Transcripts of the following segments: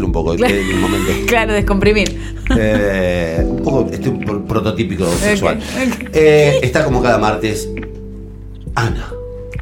vulgarizar un poco. Claro. en el momento. Claro, descomprimir. Eh, un poco este, un pro- prototípico sexual. Eh, está como cada martes. Ana.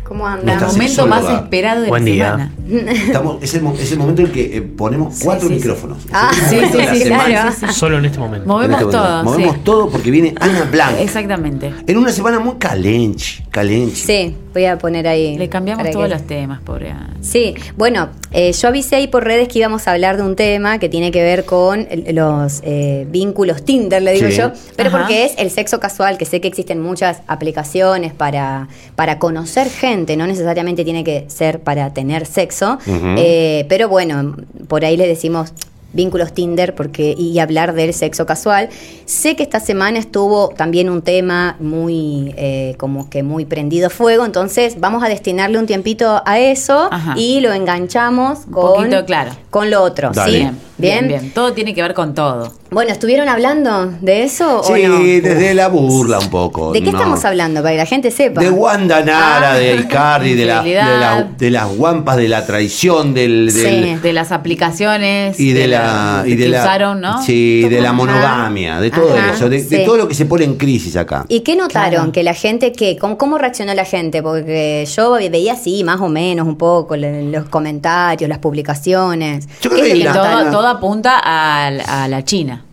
¿Cómo anda? Nuestra Momento más esperado de Buen la día. semana. Estamos, es, el, es el momento en que eh, ponemos cuatro sí, sí. micrófonos. Ah, el sí, claro. Solo en este momento. En Movemos este momento. todo. Movemos sí. todo porque viene Ana Blanc. Exactamente. En una semana muy calenche, calenche. Sí, voy a poner ahí. Le cambiamos todos que- los temas, pobre Ana. Sí, bueno, eh, yo avisé ahí por redes que íbamos a hablar de un tema que tiene que ver con los eh, vínculos Tinder, le digo Sí. yo, pero Ajá. porque es el sexo casual, que sé que existen muchas aplicaciones para, para conocer gente, no necesariamente tiene que ser para tener sexo, eh, pero bueno, por ahí le decimos vínculos Tinder porque y hablar del sexo casual. Sé que esta semana estuvo también un tema muy eh, como que muy prendido fuego, entonces vamos a destinarle un tiempito a eso Ajá. y lo enganchamos con, poquito, claro. con lo otro. Dale. ¿sí? Bien, bien, bien. Todo tiene que ver con todo. Bueno, ¿estuvieron hablando de eso o Sí, no? desde la burla un poco. ¿De qué no. estamos hablando? Para que la gente sepa. De Wanda Nara, Ah. de Icardi, de, la- de, Infidelidad. la- de las guampas, de la traición, del, Sí. De las aplicaciones. y de la y de que la usaron, ¿no? sí, de la monogamia, de todo Ajá, eso, de, todo lo que se pone en crisis acá. ¿Y qué notaron? Claro. Que la gente, ¿qué? ¿Cómo, cómo reaccionó la gente? Porque yo veía así, más o menos, un poco, los comentarios, las publicaciones. Yo creo ¿Qué que la- todo? Todo apunta a, a la China.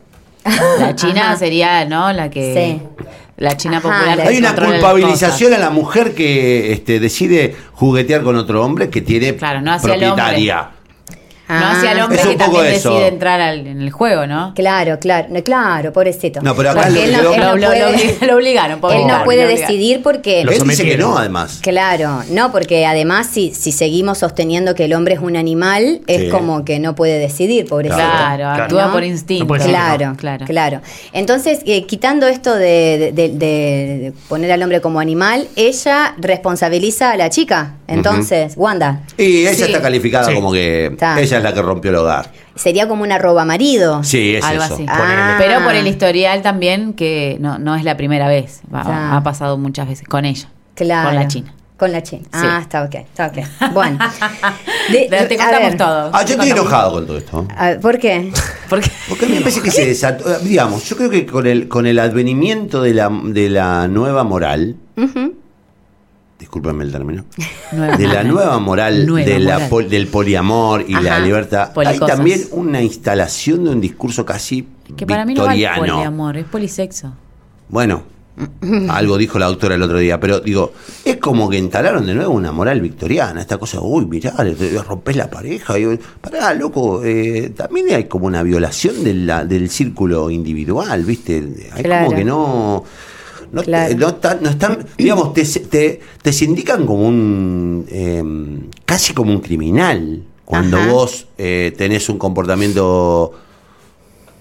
La China Ajá. sería, ¿no? La que. Sí. La China Ajá, popular. la- que Hay una culpabilización a la mujer que este, decide juguetear con otro hombre que tiene Claro, no hacia el propietaria. No hacia el Ah, hombre Es un que poco también eso. decide entrar al- en el juego, ¿no? Claro, claro, no, claro, pobrecito. No, pero acá Porque lo él que no, él no Lo- puede, lo obligaron, pobre él no puede decidir porque... Lo Él dice que no, además. Claro, no, porque además si, si seguimos sosteniendo que el hombre es un animal, Sí. es como que no puede decidir, pobrecito. Claro, Claro. actúa ¿No? por instinto. No Claro, no. claro, claro. Entonces, eh, quitando esto de, de- de- de poner al hombre como animal, ella responsabiliza a la chica. Entonces, Wanda, Y ella Sí. está calificada Sí. como que Está. ella es la que rompió el hogar. sería como una roba marido. Sí, es Algo eso. así. Ah. Pero por el historial también, que no, no es la primera vez. Va-. Ha pasado muchas veces con ella. Claro. Con la China. Con la China. Ah, está ok, está ok. Bueno. De- Te- contamos todo. Ah, yo Te estoy contamos. enojado con todo esto. a ver, ¿Por qué? Porque Porque a mí me parece que se desató, eh, digamos, yo creo que con el, con el advenimiento de la, de la nueva moral. Discúlpenme el término, Nueva de la nueva moral, Nueva de la moral. pol- del poliamor y la libertad, hay también una instalación de un discurso casi que para mí no victoriano. poliamor, es polisexo. Bueno, algo dijo la doctora el otro día, pero digo, es como que instalaron de nuevo una moral victoriana, esta cosa, uy, mirá, rompés la pareja, y, pará, loco, eh, también hay como una violación de la- del círculo individual, ¿viste? Hay Claro. como que no... No, Claro. no están, no están, digamos, te, te, te sindican como un, eh, casi como un criminal, cuando Ajá. vos eh, tenés un comportamiento,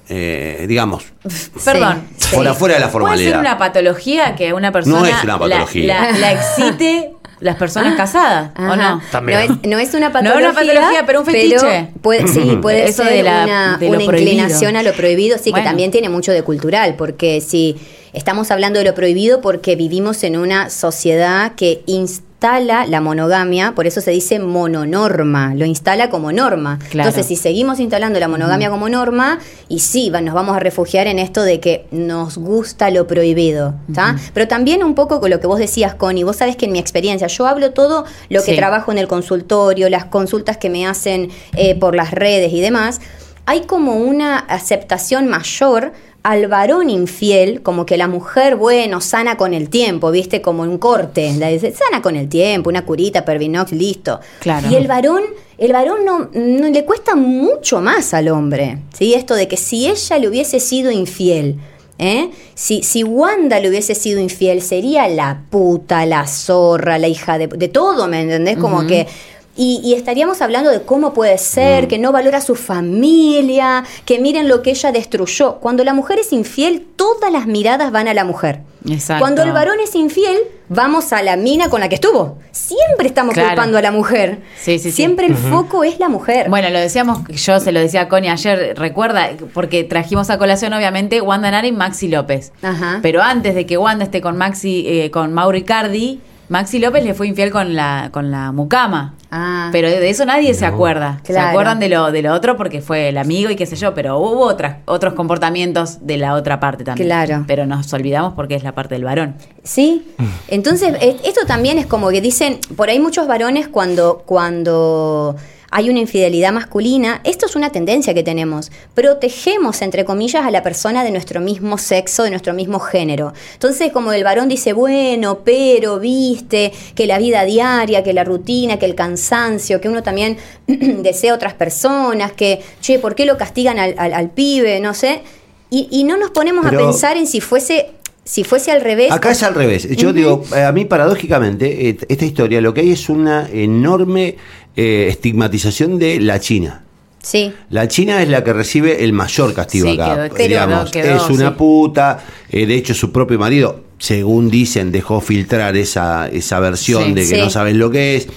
eh, digamos, Perdón. Por sí. afuera de la ¿Puede formalidad. ser una patología que una persona No es una la- patología. La, la excite las personas casadas, ¿o no? También. No es, no es una No es patología. una patología, pero un fetiche. puede, sí, puede Eso ser de la- una, de inclinación a lo prohibido, sí, Bueno. que también tiene mucho de cultural, porque si estamos hablando de lo prohibido porque vivimos en una sociedad que instala la monogamia, por eso se dice mononorma, lo instala como norma. Claro. Entonces, si seguimos instalando la monogamia como norma, y sí, nos vamos a refugiar en esto de que nos gusta lo prohibido, ¿está? Pero también un poco con lo que vos decías, Connie, vos sabés que en mi experiencia, yo hablo todo lo que Sí. trabajo en el consultorio, las consultas que me hacen eh, por las redes y demás, hay como una aceptación mayor al varón infiel, como que la mujer, bueno, sana con el tiempo, viste, como un corte, la dice, sana con el tiempo, una curita, Pervinox, listo. Claro. Y el varón, el varón no, no le cuesta mucho más al hombre, ¿sí? Esto de que si ella le hubiese sido infiel, ¿eh? Si, si Wanda le hubiese sido infiel, sería la puta, la zorra, la hija de, de todo, ¿me entendés? Como que... Y, y estaríamos hablando de cómo puede ser, que no valora a su familia, que miren lo que ella destruyó. Cuando la mujer es infiel, todas las miradas van a la mujer. Exacto. Cuando el varón es infiel, vamos a la mina con la que estuvo. Siempre estamos Claro. culpando a la mujer. Sí, sí, sí. Siempre el foco es la mujer. Bueno, lo decíamos, yo se lo decía a Connie ayer, recuerda, porque trajimos a colación obviamente Wanda Nara y Maxi López. Ajá. Pero antes de que Wanda esté con Maxi, eh, con Mauro Icardi, Maxi López le fue infiel con la, con la mucama. Ah. Pero de eso nadie se acuerda. Se acuerdan de lo, de lo otro porque fue el amigo y qué sé yo, pero hubo otras, otros comportamientos de la otra parte también. Claro. Pero nos olvidamos porque es la parte del varón. ¿Sí? Entonces, esto también es como que dicen, por ahí muchos varones cuando, cuando hay una infidelidad masculina, esto es una tendencia que tenemos. Protegemos, entre comillas, a la persona de nuestro mismo sexo, de nuestro mismo género. Entonces, como el varón dice, bueno, pero, viste, que la vida diaria, que la rutina, que el cansancio, que uno también desea a otras personas, que, che, ¿por qué lo castigan al, al- al pibe? No sé. Y, y no nos ponemos Pero- a pensar en si fuese... Si fuese al revés, Acá es al revés. Yo digo, eh, a mí paradójicamente, eh, esta historia lo que hay es una enorme eh, estigmatización de la China. Sí. La China es la que recibe el mayor castigo Sí, acá. quedó- digamos, quedó- quedó, es una sí. puta. eh, de hecho, su propio marido, según dicen, dejó filtrar esa, esa versión Sí. de que Sí. no saben lo que es.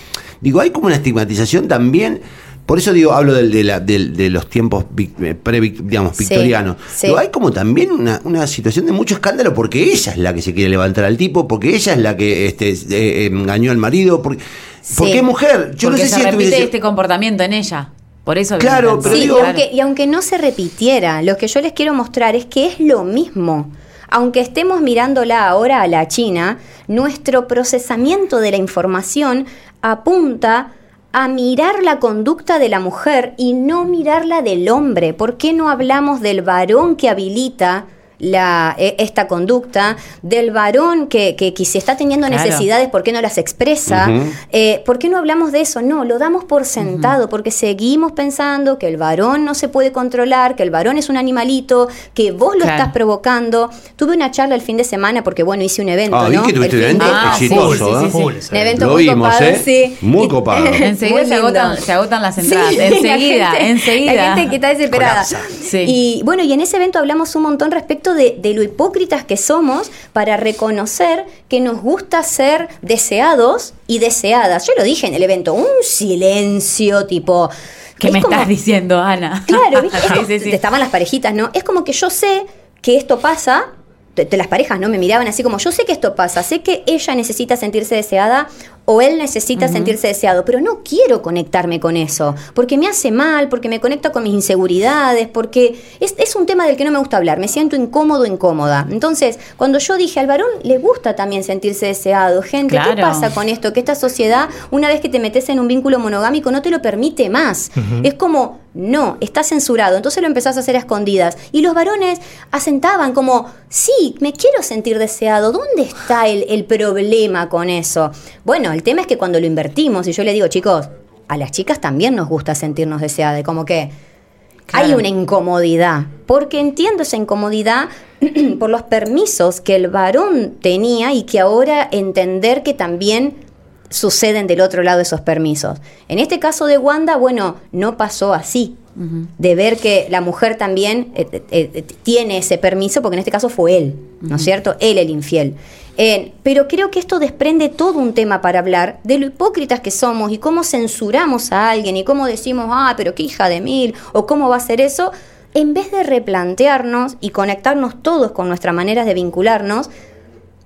Digo, hay como una estigmatización también. Por eso digo, hablo del- de, la- del- de los tiempos vic- eh, pre, digamos, victorianos. sí. Digo, hay como también una, una situación de mucho escándalo porque ella es la que se quiere levantar al tipo, porque ella es la que este, eh, engañó al marido, porque, Sí. porque es mujer. Yo porque no sé se si repite este comportamiento en ella. Por eso Claro, pero sí, digo- y, aunque, y aunque no se repitiera, lo que yo les quiero mostrar es que es lo mismo. Aunque estemos mirándola ahora a la China, nuestro procesamiento de la información apunta a mirar la conducta de la mujer y no mirarla del hombre. ¿Por qué no hablamos del varón que habilita la, e- esta conducta, del varón que, que, que si está teniendo Claro. necesidades, ¿por qué no las expresa? Ujú. Eh, ¿Por qué no hablamos de eso? No, lo damos por sentado, porque seguimos pensando que el varón no se puede controlar, que el varón es un animalito, que vos lo Claro. estás provocando. Tuve una charla el fin de semana, porque bueno, hice un evento, Ah, ¿no? que tuviste un evento Ah, sí, exitoso, sí, ¿eh? sí, sí. Full ese Un evento Lo muy vimos, copado, ¿eh? sí. Muy copado. Enseguida se agotan, se agotan las Sí, entradas. la enseguida, gente- enseguida. La gente que está desesperada. Sí. Y bueno, y en ese evento hablamos un montón respecto de, de lo hipócritas que somos para reconocer que nos gusta ser deseados y deseadas. Yo lo dije en el evento, un silencio tipo... ¿Qué es me como- estás diciendo, Ana? Claro, ¿viste? Es sí, como- sí, sí. Estaban las parejitas, ¿no? Es como que yo sé que esto pasa. De, de las parejas, ¿no? Me miraban así como, yo sé que esto pasa, sé que ella necesita sentirse deseada o él necesita sentirse deseado, pero no quiero conectarme con eso, porque me hace mal, porque me conecta con mis inseguridades, porque es, es un tema del que no me gusta hablar, me siento incómodo, incómoda. Entonces, cuando yo dije, al varón le gusta también sentirse deseado, gente, ¿qué pasa con esto? Que esta sociedad, una vez que te metes en un vínculo monogámico, no te lo permite más. Es como, no, está censurado. Entonces lo empezás a hacer a escondidas. Y los varones asentaban como, sí, me quiero sentir deseado. ¿Dónde está el, el problema con eso? Bueno, el tema es que cuando lo invertimos, y yo le digo, chicos, a las chicas también nos gusta sentirnos deseadas. Como que hay una incomodidad. Porque entiendo esa incomodidad por los permisos que el varón tenía y que ahora entender que también suceden del otro lado esos permisos. En este caso de Wanda, bueno, no pasó así. De ver que la mujer también eh, eh, eh, tiene ese permiso, porque en este caso fue él, ¿no es cierto? Él el infiel. Eh, pero creo que esto desprende todo un tema para hablar de lo hipócritas que somos y cómo censuramos a alguien y cómo decimos, ah, pero qué hija de mil, o cómo va a ser eso, en vez de replantearnos y conectarnos todos con nuestras maneras de vincularnos,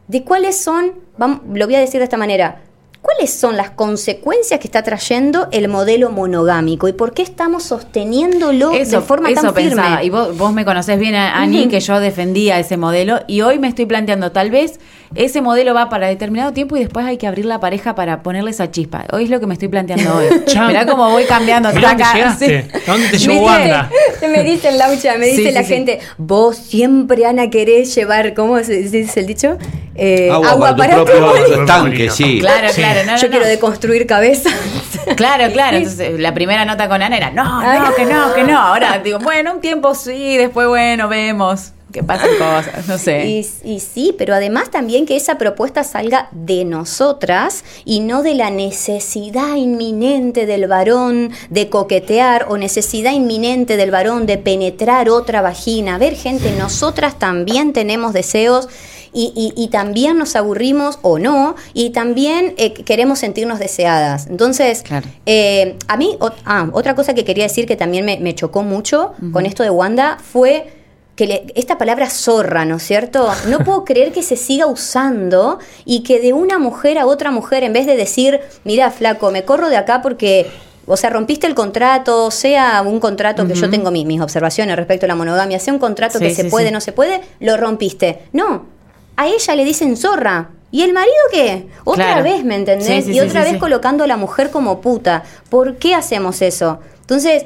de cuáles son, vamos, lo voy a decir de esta manera, cuáles son las consecuencias que está trayendo el modelo monogámico y por qué estamos sosteniéndolo de forma eso tan firme. pensaba. Y vos, vos me conocés bien, Ani, que yo defendía ese modelo. Y hoy me estoy planteando, tal vez ese modelo va para determinado tiempo y después hay que abrir la pareja para ponerle esa chispa. Hoy es lo que me estoy planteando hoy. Mirá cómo voy cambiando. Mirá dónde taca, llegaste. sí. ¿A dónde te llevó. Wanda? Me dicen, Laucha, me dice sí, la sí. gente, vos siempre, Ana, querés llevar, ¿cómo se dice el dicho? Eh, Agua, para tu propio tanque, sí. Claro, Sí. claro. No, no, Yo no. quiero deconstruir cabezas. Claro, claro. Entonces, la primera nota con Ana era, no, Ay. no, que no, que no. Ahora digo, bueno, un tiempo sí, después, bueno, vemos que pasan cosas, no sé. Y, y sí, pero además también que esa propuesta salga de nosotras y no de la necesidad inminente del varón de coquetear o necesidad inminente del varón de penetrar otra vagina. A ver, gente, nosotras también tenemos deseos. Y, y- y también nos aburrimos o no, y también eh, queremos sentirnos deseadas. Entonces, Claro. eh, a mí, ot- ah, otra cosa que quería decir que también me, me chocó mucho con esto de Wanda fue que le- esta palabra zorra, ¿no es cierto? No puedo creer que se siga usando y que de una mujer a otra mujer, en vez de decir, mira, flaco, me corro de acá porque, o sea, rompiste el contrato, sea un contrato que yo tengo mi- mis observaciones respecto a la monogamia, sea un contrato Sí, que se sí, puede, sí. no se puede, lo rompiste. No, a ella le dicen zorra. ¿Y el marido qué? Otra Claro. vez, ¿me entendés? Sí, sí, y sí, otra sí, vez sí. colocando a la mujer como puta. ¿Por qué hacemos eso? Entonces,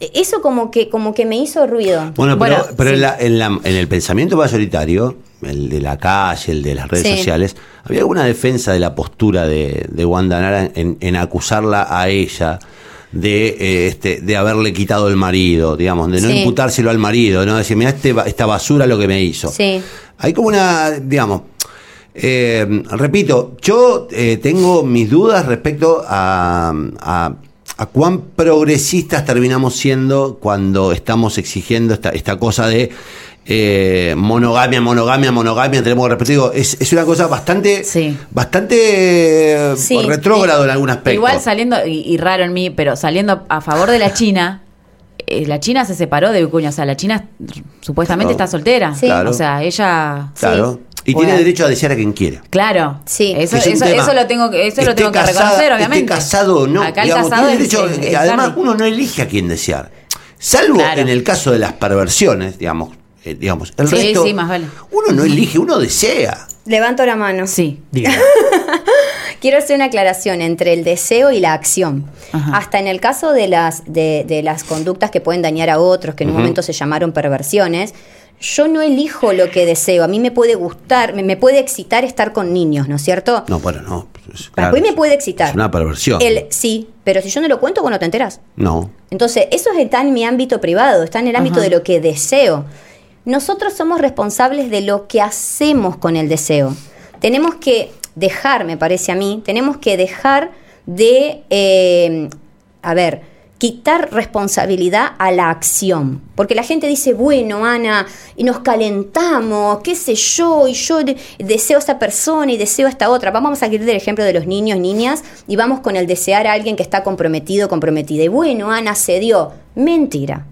eso como que, como que me hizo ruido. Bueno, pero, Bueno, pero en, la- en, la- en el pensamiento mayoritario, el de la calle, el de las redes Sí. sociales, había alguna defensa de la postura de, de Wanda Nara en, en acusarla a ella de eh, este de haberle quitado el marido, digamos, de no Sí. imputárselo al marido, no decir, mira, este, esta basura lo que me hizo. Sí. Hay como una, digamos, eh, repito, yo eh, tengo mis dudas respecto a, a- a cuán progresistas terminamos siendo cuando estamos exigiendo esta, esta cosa de eh, monogamia, monogamia, monogamia, tenemos que respetar. Digo, es, es una cosa bastante, Sí. bastante eh, Sí. retrógrado en algún aspecto. Igual saliendo, y, y raro en mí, pero saliendo a favor de la China, eh, la China se separó de Vicuña. O sea, la China supuestamente Claro. está soltera. Sí. Claro. O sea, ella. Claro. Y tiene derecho a desear a quien quiera. Claro. Sí. Eso, es eso, eso lo tengo que, eso lo tengo que reconocer, obviamente. Esté casado o no. Acá el digamos, casado tiene es- derecho- es- es además, uno no elige a quién desear. Salvo Claro. en el caso de las perversiones, digamos. Eh, digamos el Sí, resto, sí, más vale. uno no elige, uno desea. Levanto la mano. Sí. Diga. Quiero hacer una aclaración entre el deseo y la acción. Ajá. Hasta en el caso de las, de, de las conductas que pueden dañar a otros, que en un momento se llamaron perversiones, yo no elijo lo que deseo. A mí me puede gustar, me, me puede excitar estar con niños, ¿no es cierto? No, bueno, no. pues, claro, mí me puede excitar. Es una perversión. El sí, pero si yo no lo cuento, bueno, te enteras. No. Entonces, eso está en mi ámbito privado, está en el ámbito Ajá. de lo que deseo. Nosotros somos responsables de lo que hacemos con el deseo. Tenemos que dejar, me parece a mí, tenemos que dejar de, eh, a ver, quitar responsabilidad a la acción. Porque la gente dice, bueno, Ana, y nos calentamos, qué sé yo, y yo de- deseo a esta persona y deseo a esta otra. Vamos a seguir del ejemplo de los niños, niñas, y vamos con el desear a alguien que está comprometido, comprometida. Y bueno, Ana se dio. Mentira.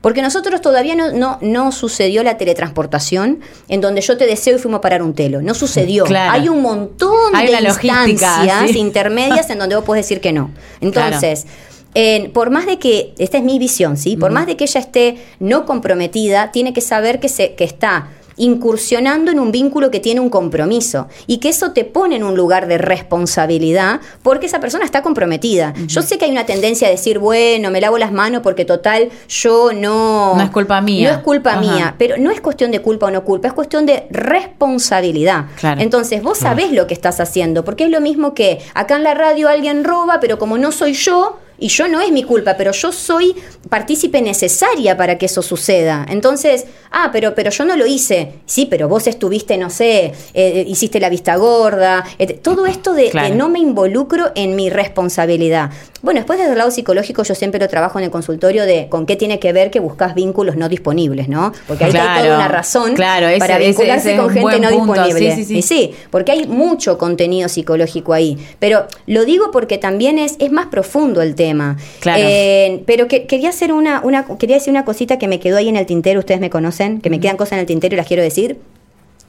Porque nosotros todavía no, no, no sucedió la teletransportación en donde yo te deseo y fuimos a parar un telo. No sucedió. Claro. Hay un montón Hay de instancias sí. intermedias en donde vos podés decir que no. Entonces, eh, por más de que, esta es mi visión, ¿sí? Por más de que ella esté no comprometida, tiene que saber que, se, que está incursionando en un vínculo que tiene un compromiso y que eso te pone en un lugar de responsabilidad porque esa persona está comprometida. Yo sé que hay una tendencia a decir, bueno, me lavo las manos porque total yo no... No es culpa mía. No es culpa Ajá. mía, pero no es cuestión de culpa o no culpa, es cuestión de responsabilidad. Claro. Entonces, vos sabés lo que estás haciendo, porque es lo mismo que acá en la radio alguien roba, pero como no soy yo, y yo no es mi culpa, pero yo soy partícipe necesaria para que eso suceda. Entonces, ah, pero, pero yo no lo hice. Sí, pero vos estuviste, no sé, eh, hiciste la vista gorda. eh, todo esto de, no me involucro en mi responsabilidad. Bueno, después desde el lado psicológico yo siempre lo trabajo en el consultorio de con qué tiene que ver que buscas vínculos no disponibles, ¿no? Porque ahí hay Claro, toda una razón claro, ese- para vincularse ese con gente no punto, disponible. sí, sí, sí. Y sí, porque hay mucho contenido psicológico ahí. Pero lo digo porque también es, es más profundo el tema. Claro. Eh, pero que, quería hacer una, una, quería decir una cosita que me quedó ahí en el tintero, ustedes me conocen, que me quedan cosas en el tintero y las quiero decir.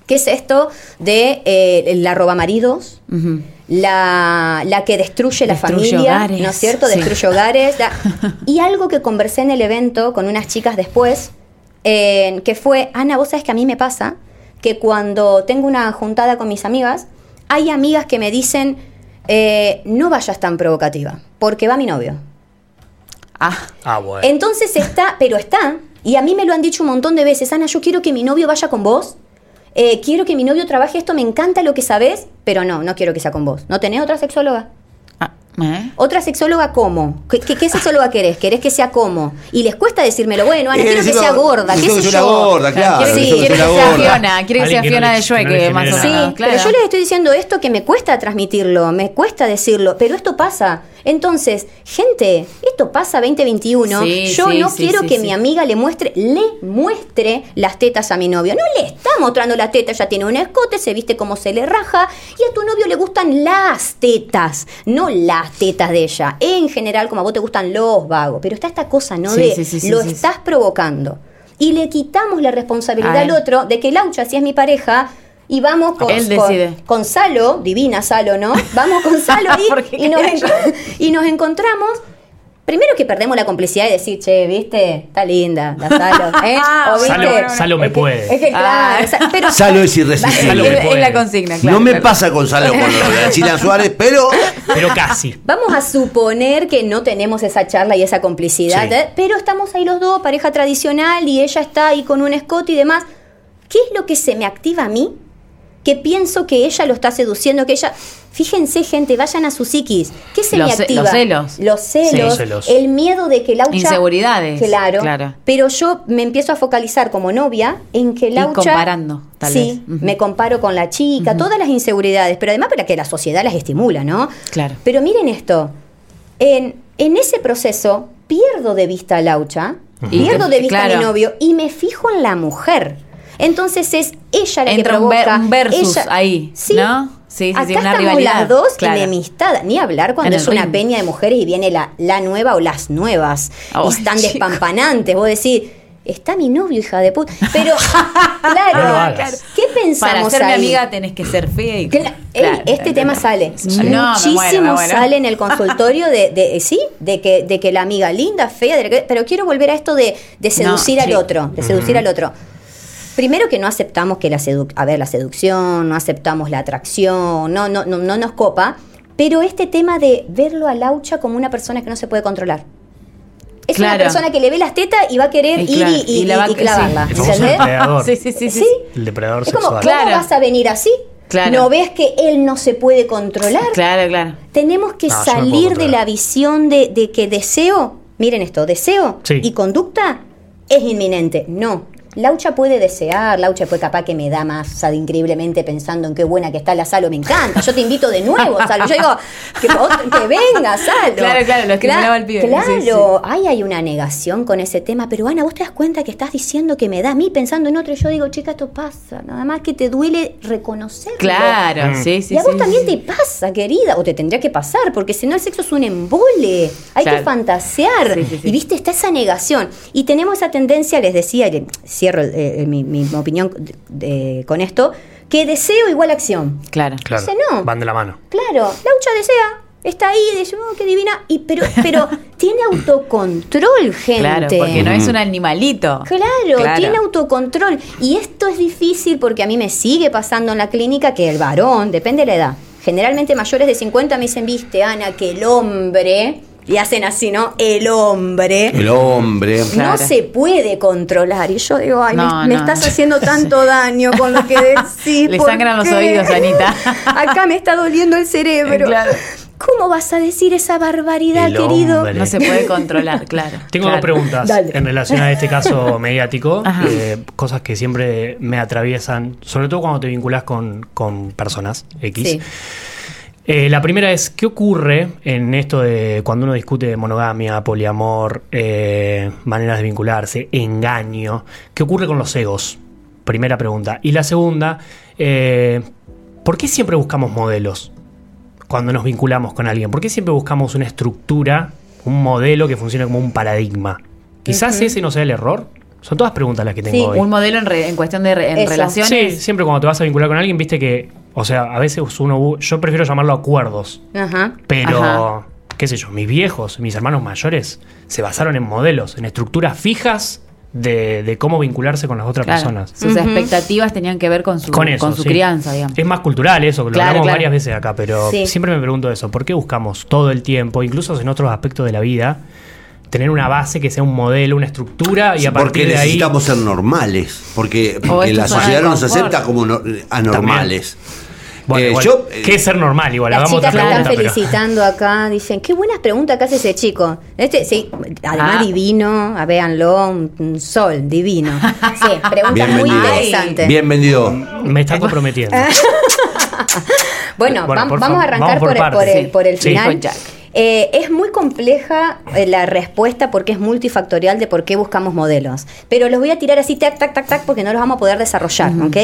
¿Qué es esto de eh, la roba maridos? Ujú. La, la que destruye la Destruye familia, hogares, ¿no es cierto? sí. Destruye hogares. la- y algo que conversé en el evento con unas chicas después, eh, que fue, Ana, vos sabes que a mí me pasa que cuando tengo una juntada con mis amigas, hay amigas que me dicen, eh, no vayas tan provocativa, porque va mi novio. Ah, Ah, bueno. Entonces está, pero está, y a mí me lo han dicho un montón de veces, Ana, yo quiero que mi novio vaya con vos, eh, quiero que mi novio trabaje esto, me encanta lo que sabes, pero no, no quiero que sea con vos. ¿No tenés otra sexóloga? ¿Eh? ¿Otra sexóloga cómo? ¿Qué, qué, qué sexóloga querés? ¿Querés que sea cómo? Y les cuesta decírmelo, bueno, Ana, Eh, quiero que sea gorda, qué sé que sea yo. una gorda, claro. sí, necesito quiere que sea. Fiona, quiere que sea que Fiona de que eh, más o genere Sí, nada. menos. claro. pero yo les estoy diciendo esto que me cuesta transmitirlo, me cuesta decirlo, pero esto pasa. Entonces, gente, esto pasa 2021. Sí, yo sí, no sí, quiero sí, que sí. mi amiga le muestre, le muestre las tetas a mi novio. No le está mostrando las tetas, ya tiene un escote, se viste como se le raja y a tu novio le gustan las tetas, no las tetas de ella. En general, como a vos te gustan los vagos, pero está esta cosa, ¿no? Sí, de sí, sí, sí, lo estás provocando. y le quitamos la responsabilidad al otro de que Laucha, si es mi pareja, y vamos con, Él con- con Salo, divina Salo, ¿no? Vamos con Salo y- y nos encontramos. Primero que perdemos la complicidad de decir, che, ¿viste? Está linda la Salo. ¿eh? O, ¿viste? Salo- Salo me Es que- puede. Es que, claro, Ah. pero Salo es irresistible. Salo me Es- puede. es la consigna, claro. no me claro. pasa con Salo con lo de la China Suárez, pero Pero casi. Vamos a suponer que no tenemos esa charla y esa complicidad, Sí. ¿eh? pero estamos ahí los dos, pareja tradicional, y ella está ahí con un escote y demás. ¿Qué es lo que se me activa a mí? Que pienso que ella lo está seduciendo, que ella... Fíjense, gente, vayan a su psiquis. ¿Qué se Los me activa? los celos. Los celos. Sí, los celos. El miedo de que Laucha... Inseguridades, Claro. claro. Pero yo me empiezo a focalizar como novia en que Laucha... comparando, tal sí, vez. Ujú. me comparo con la chica, todas las inseguridades, pero además para que la sociedad las estimula, ¿no? Claro. Pero miren esto, en, en ese proceso pierdo de vista a Laucha, Y pierdo de vista a mi novio y me fijo en la mujer. Entonces es ella la Entra que un ver- provoca. un versus ella- ahí, sí, ¿no? Sí, sí, Acá sí, una estamos rivalidad, las dos claro. enemistadas. Ni hablar cuando En es una ring. peña de mujeres y viene la, la nueva o las nuevas. Y están chico. despampanantes. Vos decís, está mi novio, hija de puta. Pero, claro, No. ¿qué pensamos Para ser mi amiga tenés que ser fea y... Cla- Ey, Claro, este claro, tema sale. No, me muero, Muchísimo me muero. sale en el consultorio de, de- sí, de que, de que la amiga linda, fea, de la que- pero quiero volver a esto de, de seducir No, al sí. otro, de seducir al otro. Primero que no aceptamos que la sedu a ver, la seducción, no aceptamos la atracción, no, no, no, no nos copa, pero este tema de verlo a Laucha como una persona que no se puede controlar. Es una Claro. persona que le ve las tetas y va a querer Y ir claro, y, y- y la va a- y clavarla. El famoso ¿entendés? depredador. Sí, sí, sí, sí. Sí. El depredador Es como, sexual. ¿cómo Claro. vas a venir así? Claro. ¿No ves que él no se puede controlar? Claro, claro. Tenemos que No, salir de la visión de, de que deseo, miren esto, deseo Sí. y conducta es inminente. No. Laucha puede desear, Laucha puede capaz que me da masa de increíblemente pensando en qué buena que está la Salo, me encanta. Yo te invito de nuevo, Salo. Yo digo, que, que venga, Salo. Claro, claro, lo estimulaba el pibe. Claro, Sí, sí. Ay, hay una negación con ese tema, pero Ana, vos te das cuenta que estás diciendo que me da a mí pensando en otro. Y yo digo, chica, esto pasa. Nada más que te duele reconocerlo. Claro, Mm. sí, sí, y a vos sí, también sí. te pasa, querida, o te tendría que pasar, porque si no el sexo es un embole. Hay Claro. que fantasear. Sí, sí, sí. Y viste, está esa negación. Y tenemos esa tendencia, les decía, cierro eh, mi, mi opinión de- de- con esto, que deseo igual acción. Claro. Claro. Ese no. Van de la mano. Claro, Laucha desea. Está ahí, dice, oh, qué divina. Y, pero, pero tiene autocontrol, gente. Claro, porque no es un animalito. Claro, tiene autocontrol. Y esto es difícil porque a mí me sigue pasando en la clínica que el varón, depende de la edad, generalmente mayores de 50 me dicen, viste, Ana, que el hombre, y hacen así, ¿no? El hombre. el hombre. Claro. No se puede controlar. Y yo digo, ay, me- No, me, no, estás no. haciendo tanto daño con lo que decís. Le ¿por sangran los oídos, Anita. Acá me está doliendo el cerebro. Claro. ¿Cómo vas a decir esa barbaridad, El querido? hombre. No se puede controlar, claro. Tengo claro. dos preguntas Dale. en relación a este caso mediático, eh, cosas que siempre me atraviesan, sobre todo cuando te vinculas con, con personas X. Sí. Eh, la primera es, ¿qué ocurre en esto de cuando uno discute de monogamia, poliamor, eh, maneras de vincularse, engaño? ¿Qué ocurre con los egos? Primera pregunta. Y la segunda, eh, ¿por qué siempre buscamos modelos cuando nos vinculamos con alguien? ¿Por qué siempre buscamos una estructura, un modelo que funcione como un paradigma? Quizás ese no sea el error. Son todas preguntas las que tengo Sí, hoy. Un modelo en, re- en cuestión de re- en relaciones. Sí, siempre cuando te vas a vincular con alguien, viste que, o sea, a veces uno, yo prefiero llamarlo acuerdos, Ajá. pero, Ajá. qué sé yo, mis viejos, mis hermanos mayores, se basaron en modelos, en estructuras fijas de, de cómo vincularse con las otras Claro. personas. Sus expectativas tenían que ver con su, Con eso. su sí. crianza, digamos. Es más cultural eso, que lo Claro, hablamos claro. varias veces acá, pero Sí. siempre me pregunto eso. ¿Por qué buscamos todo el tiempo, incluso en otros aspectos de la vida, tener una base que sea un modelo, una estructura y a porque partir de ahí. necesitamos ser normales. Porque, porque la sociedad nos acepta como no- anormales. Bueno, Eh, igual, yo, ¿Qué es ser normal? Igual, Las chicas me están pregunta. pero- felicitando acá, dicen, qué buenas preguntas que hace ese chico. Este, sí, además Ah. divino, a véanlo, un, un sol divino. Sí, preguntas Bien muy vendido. interesantes. Bien vendido. Me están comprometiendo. Bueno, Bueno, vam- por vamos a arrancar vamos por por, el- por el, sí. por el Sí. final. Con Jack. Eh, es muy compleja eh, la respuesta porque es multifactorial de por qué buscamos modelos. Pero los voy a tirar así, tac, tac, tac, tac, porque no los vamos a poder desarrollar, ¿ok?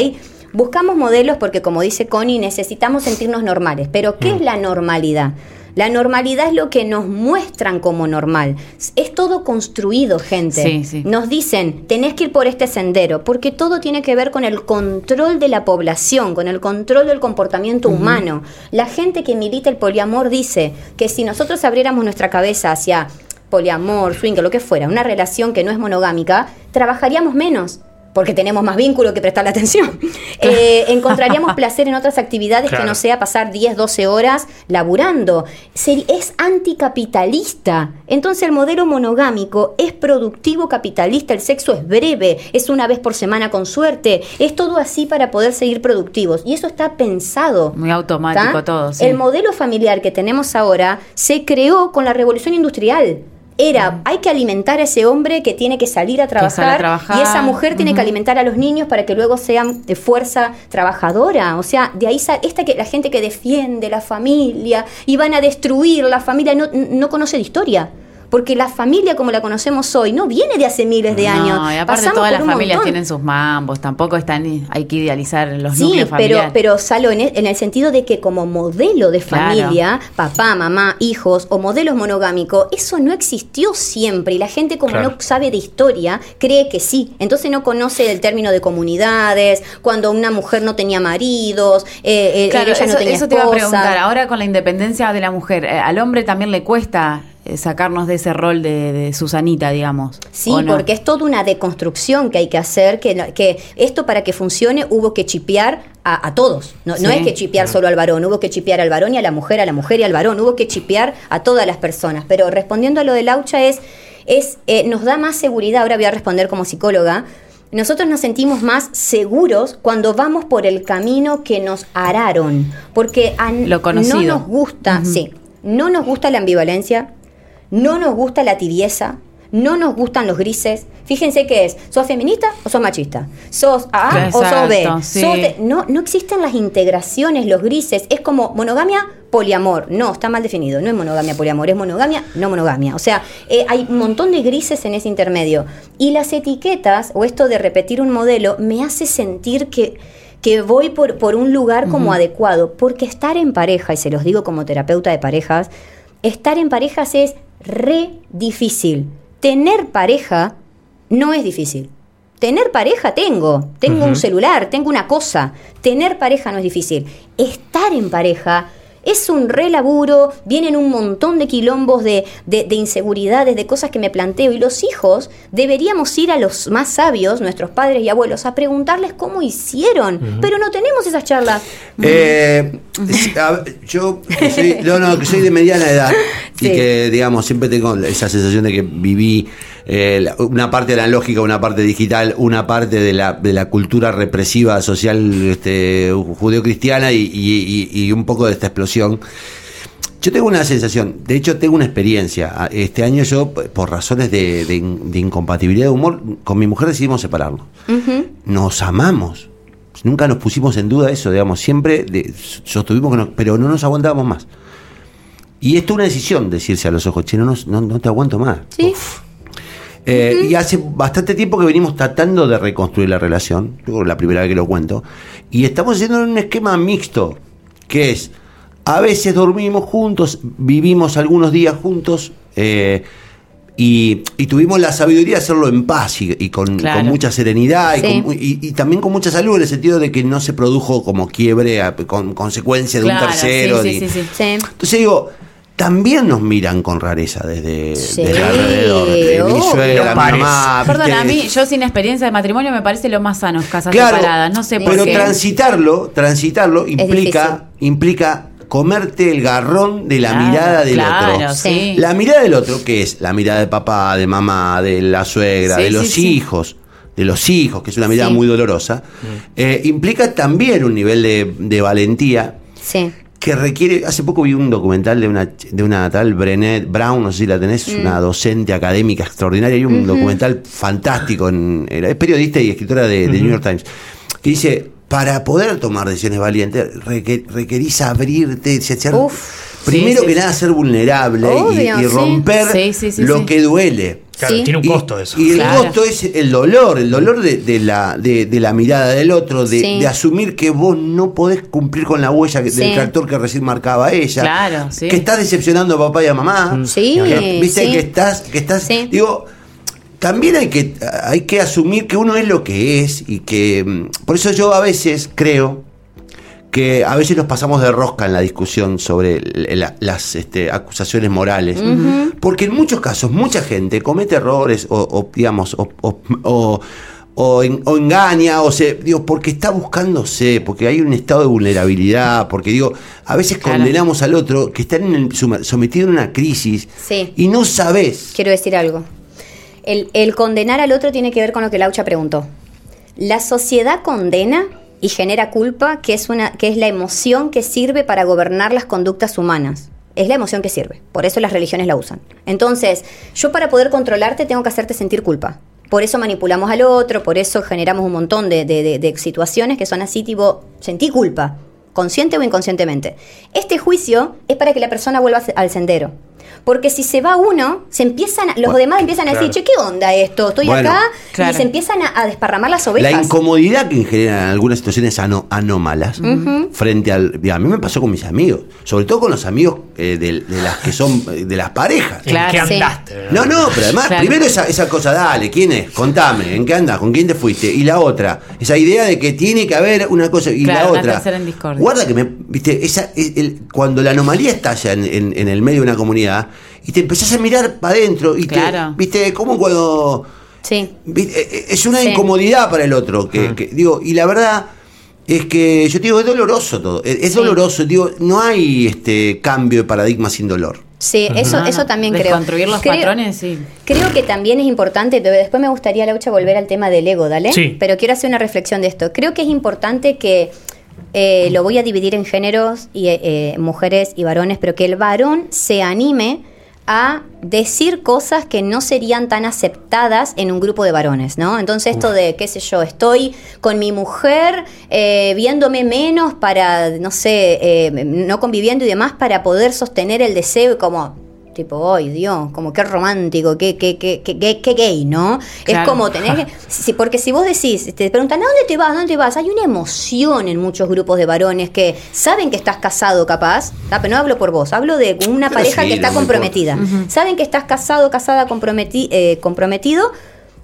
Buscamos modelos porque, como dice Connie, necesitamos sentirnos normales. Pero, ¿qué es la normalidad? La normalidad es lo que nos muestran como normal. Es todo construido, gente. Sí, sí. Nos dicen, tenés que ir por este sendero, porque todo tiene que ver con el control de la población, con el control del comportamiento humano. La gente que milita el poliamor dice que si nosotros abriéramos nuestra cabeza hacia poliamor, swing, lo que fuera, una relación que no es monogámica, trabajaríamos menos. Porque tenemos más vínculo que prestarle atención. Eh, encontraríamos placer en otras actividades que no sea pasar 10, 12 horas laburando. Es anticapitalista. Entonces el modelo monogámico es productivo capitalista, el sexo es breve, es una vez por semana con suerte, es todo así para poder seguir productivos. Y eso está pensado. Muy automático ¿tá? todo, sí. El modelo familiar que tenemos ahora se creó con la revolución industrial. Era, hay que alimentar a ese hombre que tiene que salir a trabajar, y esa mujer tiene que alimentar a los niños para que luego sean de fuerza trabajadora. O sea, de ahí sale esta que la gente que defiende la familia y van a destruir la familia no, no conoce de historia. Porque la familia como la conocemos hoy no viene de hace miles de años. No, y aparte Pasamos todas las un familias montón. tienen sus mambos, tampoco están, hay que idealizar los Sí, núcleos pero, familiares. pero Salo, en el, en el sentido de que como modelo de Claro. familia, papá, mamá, hijos o modelos monogámicos, eso no existió siempre y la gente como Claro. no sabe de historia, cree que sí. Entonces no conoce el término de comunidades, cuando una mujer no tenía maridos, eh, eh, Claro, ella eso, no tenía eso te iba a preguntar. Ahora con la independencia de la mujer, eh, al hombre también le cuesta sacarnos de ese rol de, de Susanita, digamos. Sí, porque es toda una deconstrucción que hay que hacer, que, esto para que funcione hubo que chipear a, a todos. No, es que chipear solo al varón, hubo que chipear al varón y a la mujer, a la mujer y al varón, hubo que chipear a todas las personas. Pero respondiendo a lo de Laucha es, es eh, nos da más seguridad, ahora voy a responder como psicóloga, nosotros nos sentimos más seguros cuando vamos por el camino que nos araron, porque a- Lo no nos gusta, sí, no nos gusta la ambivalencia, no nos gusta la tibieza, no nos gustan los grises. Fíjense qué es, ¿sos feminista o sos machista? ¿Sos A o sos B? Exacto, sí. ¿Sos de- no, no existen las integraciones, los grises. Es como monogamia, poliamor. No, está mal definido. No es monogamia, poliamor. Es monogamia, no monogamia. O sea, eh, hay un montón de grises en ese intermedio. Y las etiquetas, o esto de repetir un modelo, me hace sentir que que voy por, por un lugar como adecuado, porque estar en pareja, y se los digo como terapeuta de parejas, estar en parejas es re difícil. Tener pareja no es difícil. Tener pareja tengo, tengo un celular, tengo una cosa. Tener pareja no es difícil. Estar en pareja es un re laburo, vienen un montón de quilombos de, de- de inseguridades, de cosas que me planteo. Y los hijos deberíamos ir a los más sabios, nuestros padres y abuelos, a preguntarles cómo hicieron. Pero no tenemos esas charlas. Eh, yo que soy, no, no, que soy de mediana edad Sí. y que, digamos, siempre tengo esa sensación de que viví eh, la- una parte analógica, una parte digital, una parte de la, de la cultura represiva social este, judeocristiana y, y- y- y un poco de esta explosión. Yo tengo una sensación, de hecho tengo una experiencia. Este año yo, por razones de, de in- de incompatibilidad de humor, con mi mujer decidimos separarnos. Nos amamos. Nunca nos pusimos en duda eso, digamos, siempre de- sostuvimos que no, pero no nos aguantábamos más. Y esto es una decisión, decirse a los ojos, che, no, no, no te aguanto más. Sí. Eh, Y hace bastante tiempo que venimos tratando de reconstruir la relación, yo creo que la primera vez que lo cuento, y estamos haciendo un esquema mixto, que es, a veces dormimos juntos, vivimos algunos días juntos, eh, y, y tuvimos la sabiduría de hacerlo en paz y, y con, Claro. con mucha serenidad y, con- y- y también con mucha salud, en el sentido de que no se produjo como quiebre a- con consecuencia de Claro, un tercero. sí. Sí. entonces digo, también nos miran con rareza desde, Sí, desde alrededor. de mi suegra, mi mamá. Perdón, a mí, yo sin experiencia de matrimonio me parece lo más sano, casas Claro, separadas. No sé por pero qué. transitarlo, transitarlo implica, implica comerte el garrón de la Claro, mirada del claro, otro. sí. La mirada del otro, que es la mirada de papá, de mamá, de la suegra, Sí, de los sí. hijos, de los hijos, que es una mirada Sí. muy dolorosa, eh, implica también un nivel de, de valentía Sí. Que requiere. Hace poco vi un documental de una, de una tal Brené Brown, no sé si la tenés, es una docente académica extraordinaria. Hay un documental fantástico, en, es periodista y escritora de, de New York Times, que dice: para poder tomar decisiones valientes, reque- requerís abrirte, Uf. Primero sí, que sí. nada ser vulnerable y- Obvio, y, sí. romper Sí, sí, sí, lo sí. que duele. Claro, Sí. tiene un costo eso. Y el Claro. costo es el dolor, el dolor de, de la, de, de la mirada del otro, de, Sí. de asumir que vos no podés cumplir con la huella que- del tractor que recién marcaba ella. Claro, sí. Que estás decepcionando a papá y a mamá. Sí, Que, Viste sí. que estás, que estás. Sí. Digo, también hay que, hay que asumir que uno es lo que es y que. mm, Por eso yo a veces creo que a veces nos pasamos de rosca en la discusión sobre la- las este, acusaciones morales. Porque en muchos casos mucha gente comete errores o, o, digamos, o, o- o- o en- o engaña, o se, digo, porque está buscándose, porque hay un estado de vulnerabilidad, porque digo, a veces Claro. condenamos al otro que está en el- sometido a una crisis Sí. y no sabes. Quiero decir algo. El, el condenar al otro tiene que ver con lo que Laucha preguntó. La sociedad condena y genera culpa, que es, una, que es la emoción que sirve para gobernar las conductas humanas. Es la emoción que sirve. Por eso las religiones la usan. Entonces, yo para poder controlarte tengo que hacerte sentir culpa. Por eso manipulamos al otro, por eso generamos un montón de, de- de- situaciones que son así, tipo, sentí culpa, consciente o inconscientemente. Este juicio es para que la persona vuelva al sendero. Porque si se va uno, se empiezan, a- los Bueno, demás empiezan a claro. decir, che, ¿qué onda esto? Estoy Bueno, acá claro. y se empiezan a, a desparramar las La ovejas. incomodidad que generan algunas situaciones ano- anómalas frente al. A mí me pasó con mis amigos, sobre todo con los amigos eh, de, de las que son de las parejas. ¿En Claro, qué sí. andaste? No, no, pero además, Claro. primero esa, esa cosa, dale, ¿quién es? Contame, ¿en qué andas? ¿Con quién te fuiste? Y la otra, esa idea de que tiene que haber una cosa y Claro, la otra. en. Guarda que me, viste, esa, es el- cuando la anomalía estalla en, en- en el medio de una comunidad y te empezás a mirar para adentro y Claro. te, viste, como cuando Sí. ¿Viste? Eh, eh, Es una Sí. incomodidad para el otro. Que, que- digo, y la verdad es que yo te digo, es doloroso todo. Es, es Sí. doloroso. Digo, no hay este cambio de paradigma sin dolor. Sí, eso, No, no. eso también creo. Desconstruir los Creo- patrones, sí. Creo que también es importante, pero después me gustaría, Laucha, volver al tema del ego, ¿dale? Sí. Pero quiero hacer una reflexión de esto. Creo que es importante que, eh, lo voy a dividir en géneros, y eh, eh, mujeres y varones, pero que el varón se anime a decir cosas que no serían tan aceptadas en un grupo de varones, ¿no? Entonces esto de, qué sé yo, estoy con mi mujer eh, viéndome menos para, no sé, no conviviendo y demás para poder sostener el deseo y como, tipo, ay Dios, como qué romántico, qué, qué, qué, qué, qué- qué gay, ¿no? Es como tener que, sí, porque si vos decís, te preguntan, ¿a dónde te vas? ¿A dónde te vas? Hay una emoción en muchos grupos de varones que saben que estás casado capaz, pero no hablo por vos, hablo de una Pero pareja sí, que está comprometida. Saben que estás casado, casada, comprometi- eh, comprometido,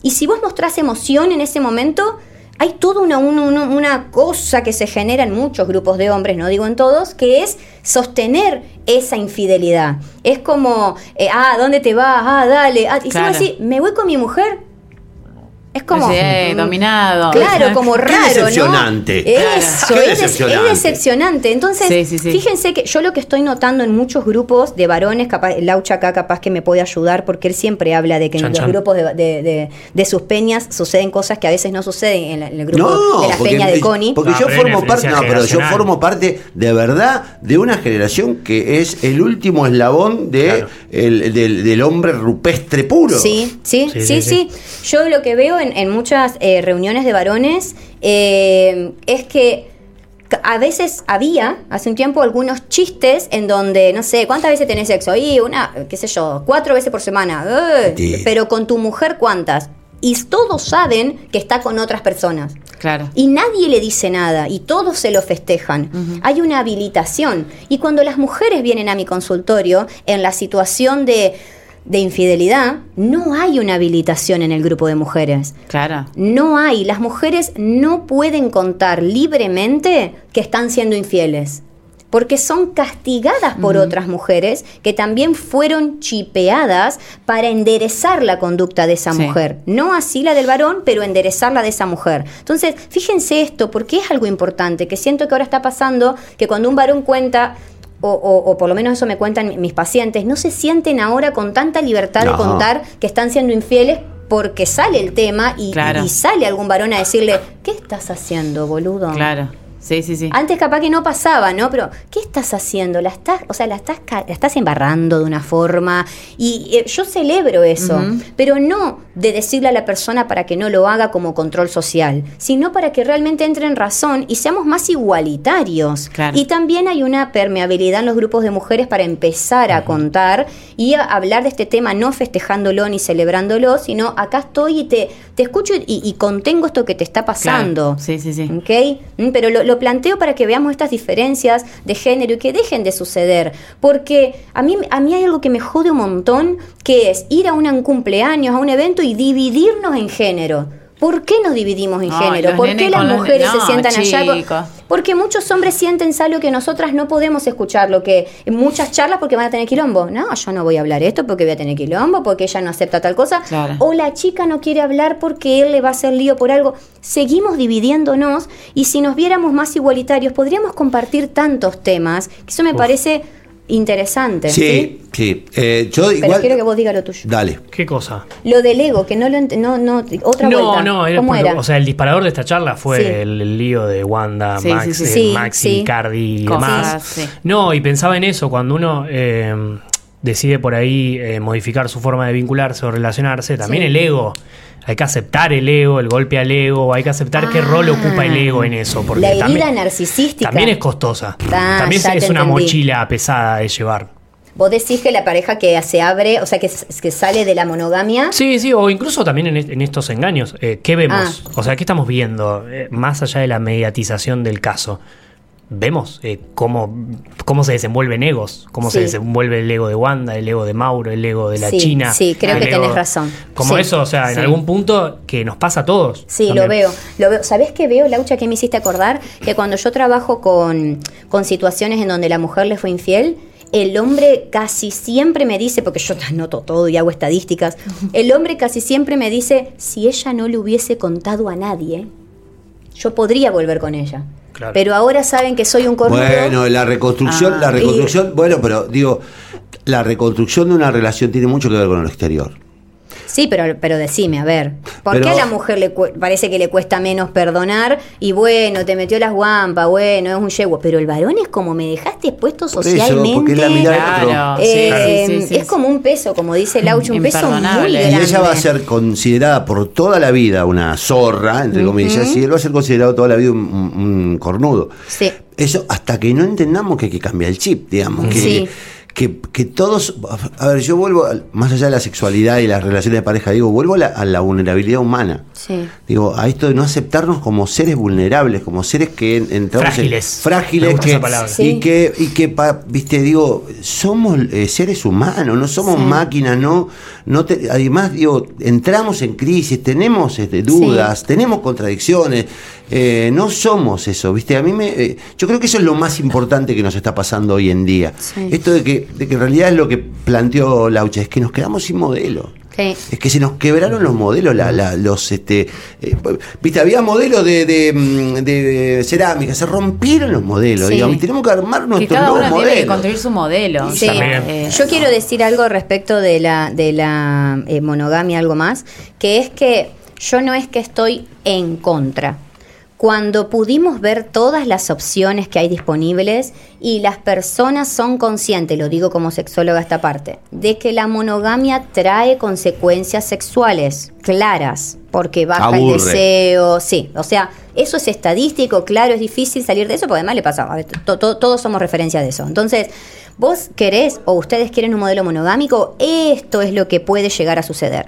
y si vos mostrás emoción en ese momento, hay toda una, una, una- cosa que se genera en muchos grupos de hombres, no digo en todos, que es sostener esa infidelidad. Es como, eh, ah, ¿dónde te vas? Ah, dale. Ah, y Claro. me voy con mi mujer, es como... Sí, mm, dominado. Claro, como Qué raro, decepcionante. ¿no? Eso, Qué es, decepcionante. es decepcionante. Entonces, Sí, sí, sí. fíjense que yo lo que estoy notando en muchos grupos de varones, capaz, Laucha acá capaz que me puede ayudar, porque él siempre habla de que Chan, en los grupos de, de- de- de sus peñas suceden cosas que a veces no suceden en, la- en el grupo No, de las peñas de Connie. porque yo formo parte, diferencia no, pero yo formo parte de verdad de una generación que es el último eslabón de Claro. el- del, del hombre rupestre puro. Sí, sí, Sí, sí, sí, sí, Yo lo que veo en, en muchas eh, reuniones de varones eh, es que a veces había, hace un tiempo, algunos chistes en donde, no sé, ¿cuántas veces tenés sexo? Y una, qué sé yo, cuatro veces por semana. Eh, Sí. Pero con tu mujer, ¿cuántas? Y todos saben que está con otras personas. Claro. Y nadie le dice nada y todos se lo festejan. Hay una habilitación. Y cuando las mujeres vienen a mi consultorio en la situación de, de infidelidad, no hay una habilitación en el grupo de mujeres. Claro. No hay. Las mujeres no pueden contar libremente que están siendo infieles. Porque son castigadas por otras mujeres que también fueron chipeadas para enderezar la conducta de esa Sí. mujer. No así la del varón, pero enderezarla de esa mujer. Entonces, fíjense esto, porque es algo importante, que siento que ahora está pasando, que cuando un varón cuenta, o, o- o por lo menos eso me cuentan mis pacientes, no se sienten ahora con tanta libertad de contar que están siendo infieles porque sale el tema y, Claro. y sale algún varón a decirle, ¿qué estás haciendo, boludo? Claro. Sí, sí, sí. Antes capaz que no pasaba, ¿no? Pero, ¿qué estás haciendo? La estás, o sea, la estás, la estás embarrando de una forma. Y eh, yo celebro eso, pero no de decirle a la persona para que no lo haga como control social, sino para que realmente entre en razón y seamos más igualitarios. Claro. Y también hay una permeabilidad en los grupos de mujeres para empezar a contar y a hablar de este tema, no festejándolo ni celebrándolo, sino acá estoy y te, te escucho y, y contengo esto que te está pasando. Claro. Sí, sí, sí. ¿Ok? Mm, Pero lo, lo planteo para que veamos estas diferencias de género y que dejen de suceder. Porque a mí, a mí hay algo que me jode un montón, que es ir a un cumpleaños, a un evento y dividirnos en género. ¿Por qué nos dividimos en género? ¿Por qué las los- mujeres no, se sientan allá? Porque muchos hombres sienten algo que nosotras no podemos escuchar, lo que en muchas charlas porque van a tener quilombo. No, yo no voy a hablar esto porque voy a tener quilombo, porque ella no acepta tal cosa. Claro. O la chica no quiere hablar porque él le va a hacer lío por algo. Seguimos dividiéndonos y si nos viéramos más igualitarios podríamos compartir tantos temas. que Eso me parece interesante. Sí, sí. Eh, yo Pero igual. quiero que vos digas lo tuyo. Dale. ¿Qué cosa? Lo del ego, que no lo ent- no, no, otra no, vuelta. no, era ¿Cómo porque- era? o sea, el disparador de esta charla fue Sí. el, el lío de Wanda, Sí, Max, sí, sí. Sí, Maxi, sí. Cardi y demás. sí. No, y pensaba en eso, cuando uno eh, decide por ahí eh, modificar su forma de vincularse o relacionarse, también Sí. el ego. Hay que aceptar el ego, el golpe al ego, hay que aceptar qué rol ocupa el ego en eso. Porque La herida también, narcisística. también es costosa. Ah, también es una mochila pesada de llevar. Vos decís que la pareja que se abre, o sea, que, sale de la monogamia. Sí, sí, o incluso también en estos engaños. eh, ¿Qué vemos? Ah. O sea, ¿qué estamos viendo? Eh, más allá de la mediatización del caso. Vemos eh, cómo, cómo se desenvuelven egos, cómo se desenvuelve el ego de Wanda, el ego de Mauro, el ego de la Sí, China. sí, creo que tenés razón. Como Sí. eso, o sea, en Sí. algún punto que nos pasa a todos. Sí, también. lo veo, lo veo. ¿Sabés qué veo, Laucha, que me hiciste acordar? Que cuando yo trabajo con, con situaciones en donde la mujer le fue infiel, el hombre casi siempre me dice, porque yo anoto todo y hago estadísticas, el hombre casi siempre me dice, si ella no le hubiese contado a nadie, yo podría volver con ella. Claro. Pero ahora saben que soy un cornudo. Bueno, la reconstrucción, Ah. la reconstrucción, bueno, pero digo, la reconstrucción de una relación tiene mucho que ver con lo exterior. Sí, pero, pero decime, a ver, ¿por Pero- qué a la mujer le cu- parece que le cuesta menos perdonar? Y bueno, te metió las guampas, bueno, es un yegua. Pero el varón es como me dejaste puesto Por eso, socialmente. es Claro, Eh, sí, sí, sí, es como un peso, como dice Laucho, un peso muy grande. Y ella va a ser considerada por toda la vida una zorra, entre comillas, y él va a ser considerado toda la vida un, un- un cornudo. Sí. Eso hasta que no entendamos que hay que cambiar el chip, digamos. Que, Sí. Que, que todos. A ver, yo vuelvo, más allá de la sexualidad y las relaciones de pareja, digo, vuelvo a la, a la vulnerabilidad humana. Sí. Digo, a esto de no aceptarnos como seres vulnerables, como seres que en- entramos en- Frágiles. frágiles, que. Sí. y que, y que pa- viste, digo, somos eh, seres humanos, no somos Sí. máquinas, no, no te- además, digo, entramos en crisis, tenemos este, dudas, tenemos contradicciones, eh, no somos eso, viste, a mí me, eh, yo creo que eso es lo más importante que nos está pasando hoy en día. Sí. Esto de que, de que en realidad es lo que planteó Laucha, es que nos quedamos sin modelo. Sí. Es que se nos quebraron los modelos, la, la- los este, eh, viste, había modelos de, de, mm, de cerámica, se rompieron los modelos, Sí. digamos, y tenemos que armar Que nuestros cada nuevos uno tiene que modelos. construir su modelo. Sí. Eh, Yo quiero decir algo respecto de la, de la eh, monogamia, algo más, que es que yo no es que estoy en contra. Cuando pudimos ver todas las opciones que hay disponibles y las personas son conscientes, lo digo como sexóloga esta parte, de que la monogamia trae consecuencias sexuales claras, porque baja el deseo, sí, o sea, eso es estadístico, claro, es difícil salir de eso, porque además le pasa, a ver, to- to- todos somos referencia de eso. Entonces, vos querés o ustedes quieren un modelo monogámico, esto es lo que puede llegar a suceder.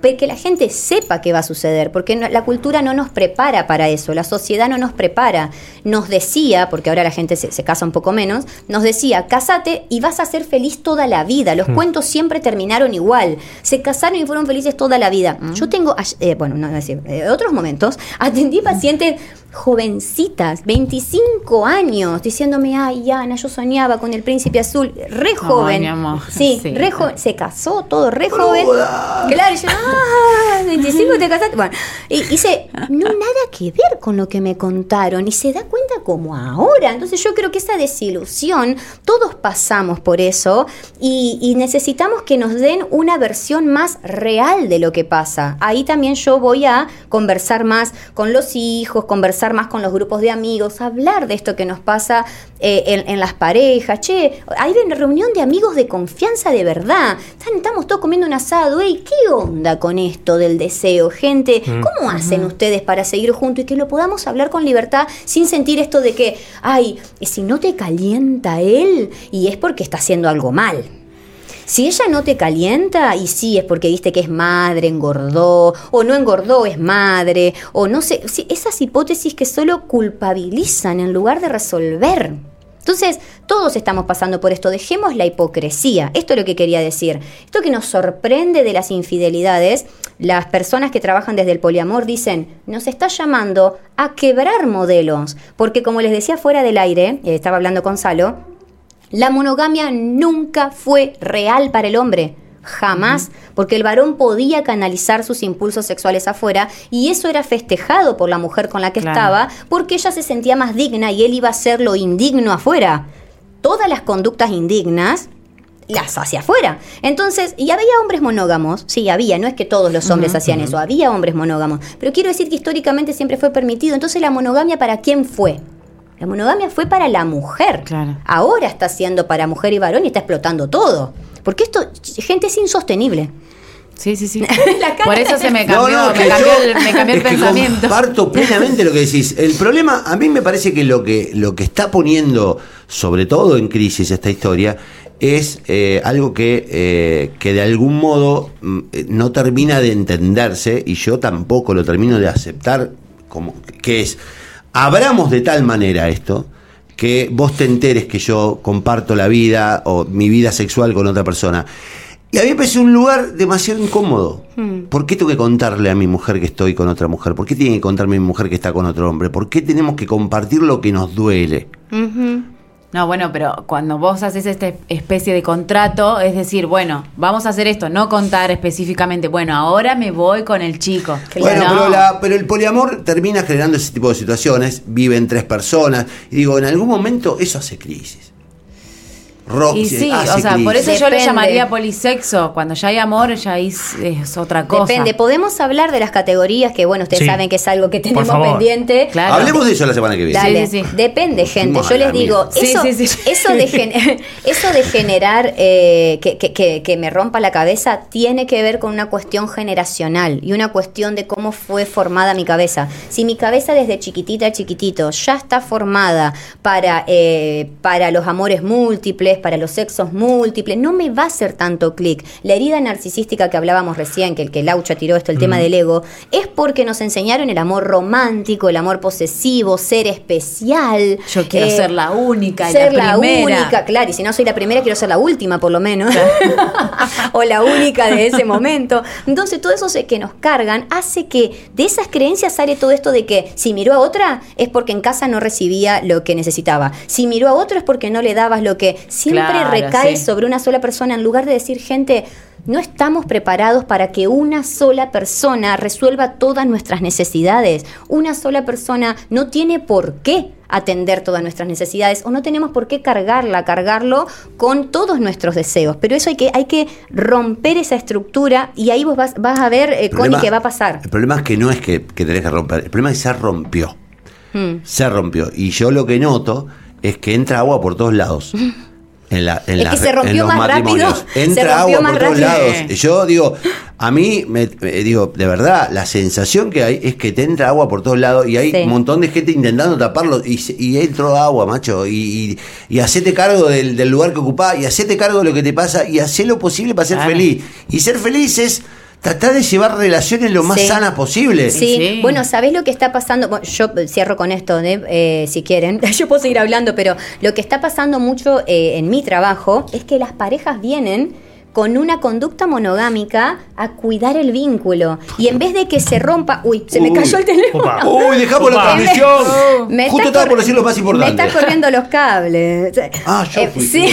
Que la gente sepa que va a suceder, porque no- la cultura no nos prepara para eso, la sociedad no nos prepara. Nos decía, porque ahora la gente se, se casa un poco menos, nos decía, casate y vas a ser feliz toda la vida. Los cuentos siempre terminaron igual. Se casaron y fueron felices toda la vida. Yo tengo, eh, bueno, no decir, eh, otros momentos, atendí pacientes jovencitas, 25 años, diciéndome, ay, Ana, yo soñaba con el príncipe azul, re joven. mi amor, Sí, sí. re joven, se casó todo re joven. Claro, y yo, ah, 25 te casaste. Bueno, y y dice, no nada que ver con lo que me contaron. Y se da cuenta como ahora. Entonces yo creo que esa desilusión, todos pasamos por eso y, y necesitamos que nos den una versión más real de lo que pasa. Ahí también yo voy a conversar más con los hijos, conversar más con los grupos de amigos, hablar de esto que nos pasa eh, en, en las parejas. Che, hay una reunión de amigos de confianza de verdad. Estamos todos comiendo un asado. Ey, ¿qué onda con esto del deseo? Gente, ¿cómo hacen ustedes para seguir juntos y que lo podamos hablar con libertad sin sentir esto de que, ay, si no te calienta él y es porque está haciendo algo mal? Si ella no te calienta, y sí es porque viste que es madre, engordó, o no engordó, es madre, o no sé, esas hipótesis que solo culpabilizan en lugar de resolver. Entonces, todos estamos pasando por esto, dejemos la hipocresía. Esto es lo que quería decir. Esto que nos sorprende de las infidelidades, las personas que trabajan desde el poliamor dicen, nos está llamando a quebrar modelos, porque como les decía fuera del aire, eh, estaba hablando con Salo, la monogamia nunca fue real para el hombre. Jamás, porque el varón podía canalizar sus impulsos sexuales afuera y eso era festejado por la mujer con la que Claro. estaba porque ella se sentía más digna y él iba a ser lo indigno afuera. Todas las conductas indignas las hacia afuera. Entonces, y había hombres monógamos, sí, había, no es que todos los hombres hacían eso, había hombres monógamos, pero quiero decir que históricamente siempre fue permitido. Entonces, la monogamia para quién fue? La monogamia fue para la mujer. Claro. Ahora está siendo para mujer y varón y está explotando todo. Porque esto, gente, es insostenible. Sí, sí, sí. La cara Por eso se me cambió, no, me cambió yo- el, me cambió el pensamiento. Comparto plenamente lo que decís. El problema, a mí me parece que lo que, lo que está poniendo, sobre todo en crisis, esta historia, es eh, algo que, eh, que de algún modo mm, eh, no termina de entenderse y yo tampoco lo termino de aceptar, como que es, abramos de tal manera esto que vos te enteres que yo comparto la vida o mi vida sexual con otra persona. Y a mí me parece un lugar demasiado incómodo. ¿Por qué tengo que contarle a mi mujer que estoy con otra mujer? ¿Por qué tiene que contarme a mi mujer que está con otro hombre? ¿Por qué tenemos que compartir lo que nos duele? No, bueno, pero cuando vos haces esta especie de contrato, es decir, bueno, vamos a hacer esto, no contar específicamente, bueno, ahora me voy con el chico. Bueno, No. pero, la- pero el poliamor termina generando ese tipo de situaciones. Viven tres personas. Y digo, en algún momento eso hace crisis. Rock Y sí, hace o sea, por eso yo le llamaría polisexo. Cuando ya hay amor, ya es, es otra cosa. Depende, podemos hablar de las categorías que, bueno, ustedes Sí. saben que es algo que tenemos pendiente. Claro. Hablemos de eso la semana que viene. Dale, Sí, sí, sí. depende, gente. Yo les digo, eso, sí, sí. eso, de, gen- eso de generar eh, que, que- que- que me rompa la cabeza tiene que ver con una cuestión generacional y una cuestión de cómo fue formada mi cabeza. Si mi cabeza desde chiquitita, chiquitito, ya está formada para, eh, para los amores múltiples, para los sexos múltiples, no me va a hacer tanto clic. La herida narcisística que hablábamos recién, que el que Laucha tiró esto, el tema del ego, es porque nos enseñaron el amor romántico, el amor posesivo, ser especial. Yo quiero eh, ser la única, ser la la, primera. única, claro, y si no soy la primera, quiero ser la última, por lo menos. o la única de ese momento. Entonces, todo eso que nos cargan hace que de esas creencias sale todo esto de que si miró a otra es porque en casa no recibía lo que necesitaba. Si miró a otro es porque no le dabas lo que siempre Claro, recae sí. sobre una sola persona en lugar de decir, gente, no estamos preparados para que una sola persona resuelva todas nuestras necesidades. Una sola persona no tiene por qué atender todas nuestras necesidades o no tenemos por qué cargarla, cargarlo con todos nuestros deseos. Pero eso hay que, hay que romper esa estructura y ahí vos vas, vas a ver, eh, Connie, qué va a pasar. El problema es que no es que, que tenés que romper, el problema es que se rompió. Mm. Se rompió. Y yo lo que noto es que entra agua por todos lados. En la, en Es la- que se en rompió los más. Se Entra rompió agua más por todos lados. Yo digo, a mí, me, me- digo, de verdad, la sensación que hay es que te entra agua por todos lados y hay Sí. un montón de gente intentando taparlo y, y entró agua, macho. Y, y, y hacete cargo del, del lugar que ocupás y hacete cargo de lo que te pasa y hacé lo posible para ser feliz. Y ser feliz es tratar de llevar relaciones lo más Sí. sanas posible. Sí, Sí. bueno, ¿sabés lo que está pasando? Bueno, yo cierro con esto, ¿eh? Eh, si quieren. Yo puedo seguir hablando, pero lo que está pasando mucho eh, en mi trabajo es que las parejas vienen con una conducta monogámica a cuidar el vínculo. Y en vez de que se rompa... Uy, se me Uy. cayó el teléfono. Opa. Uy, dejamos la transmisión. Me Justo estaba por decir lo más importante. Me está corriendo los cables. Ah, yo Eh, fui. sí.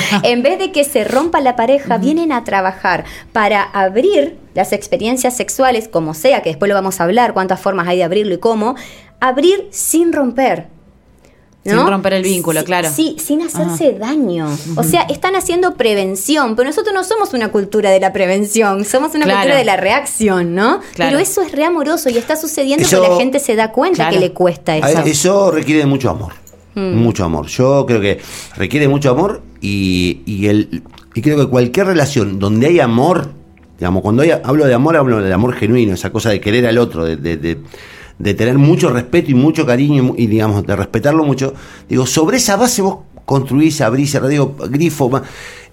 en vez de que se rompa la pareja, vienen a trabajar para abrir las experiencias sexuales, como sea, que después lo vamos a hablar, cuántas formas hay de abrirlo y cómo, abrir sin romper. ¿no? Sin romper el vínculo, Sí, claro. Sí, sin hacerse daño. O sea, están haciendo prevención, pero nosotros no somos una cultura de la prevención, somos una Claro. cultura de la reacción, ¿no? Claro. Pero eso es re amoroso y está sucediendo Eso- porque la gente se da cuenta Claro. que le cuesta A eso. ver, Eso requiere de mucho amor. Mm. Mucho amor. Yo creo que requiere mucho amor y, y el, y creo que cualquier relación donde hay amor, digamos, cuando hablo de amor, hablo del amor genuino, esa cosa de querer al otro, de, de- de- de tener mucho respeto y mucho cariño y, digamos, de respetarlo mucho. Digo, sobre esa base vos construís, abrís, digo, grifo.